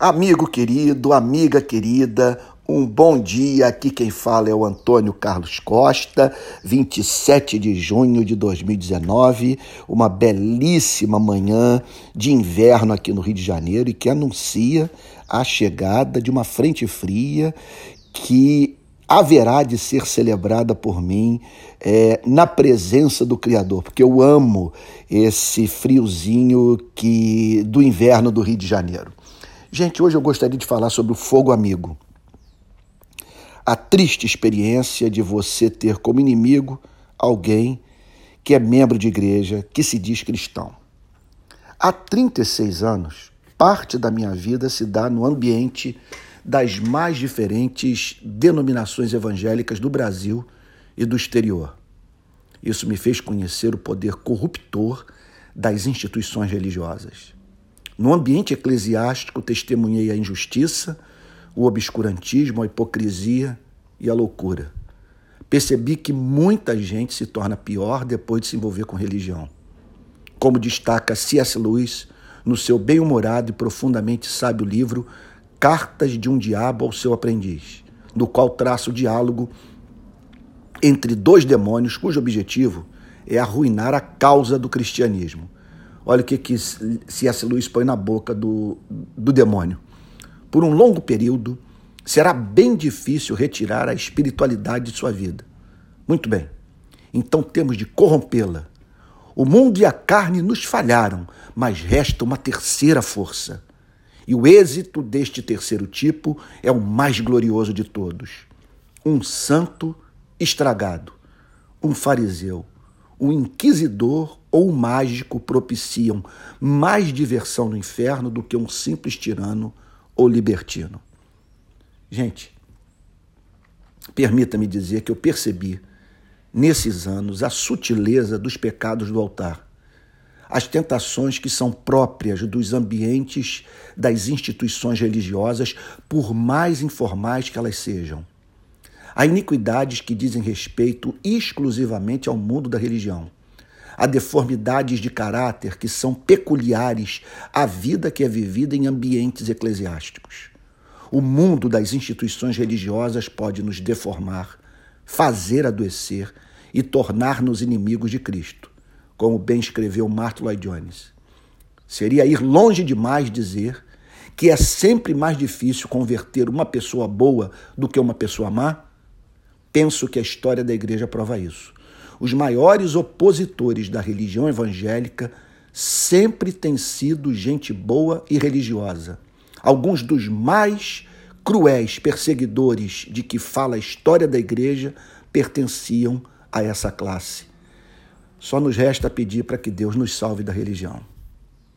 Amigo querido, amiga querida, um bom dia. Aqui quem fala é o Antônio Carlos Costa, 27 de junho de 2019, uma belíssima manhã de inverno aqui no Rio de Janeiro e que anuncia a chegada de uma frente fria que haverá de ser celebrada por mim é, na presença do Criador, porque eu amo esse friozinho que do inverno do Rio de Janeiro. Gente, hoje eu gostaria de falar sobre o fogo amigo. A triste experiência de você ter como inimigo alguém que é membro de igreja, que se diz cristão. Há 36 anos, parte da minha vida se dá no ambiente das mais diferentes denominações evangélicas do Brasil e do exterior. Isso me fez conhecer o poder corruptor das instituições religiosas. No ambiente eclesiástico, testemunhei a injustiça, o obscurantismo, a hipocrisia e a loucura. Percebi que muita gente se torna pior depois de se envolver com religião. Como destaca C.S. Lewis no seu bem-humorado e profundamente sábio livro Cartas de um Diabo ao seu Aprendiz, no qual traça o diálogo entre dois demônios cujo objetivo é arruinar a causa do cristianismo Olha o que, que C.S. Lewis põe na boca do, do demônio. Por um longo período, será bem difícil retirar a espiritualidade de sua vida. Muito bem, então temos de corrompê-la. O mundo e a carne nos falharam, mas resta uma terceira força. E o êxito deste terceiro tipo é o mais glorioso de todos: um santo estragado, um fariseu o inquisidor ou o mágico propiciam mais diversão no inferno do que um simples tirano ou libertino. Gente, permita-me dizer que eu percebi nesses anos a sutileza dos pecados do altar, as tentações que são próprias dos ambientes das instituições religiosas, por mais informais que elas sejam Há iniquidades que dizem respeito exclusivamente ao mundo da religião. Há deformidades de caráter que são peculiares à vida que é vivida em ambientes eclesiásticos. O mundo das instituições religiosas pode nos deformar, fazer adoecer e tornar-nos inimigos de Cristo, como bem escreveu Martin Lloyd Jones. Seria ir longe demais dizer que é sempre mais difícil converter uma pessoa boa do que uma pessoa má? Penso que a história da igreja prova isso. Os maiores opositores da religião evangélica sempre têm sido gente boa e religiosa. Alguns dos mais cruéis perseguidores de que fala a história da igreja pertenciam a essa classe. Só nos resta pedir para que Deus nos salve da religião.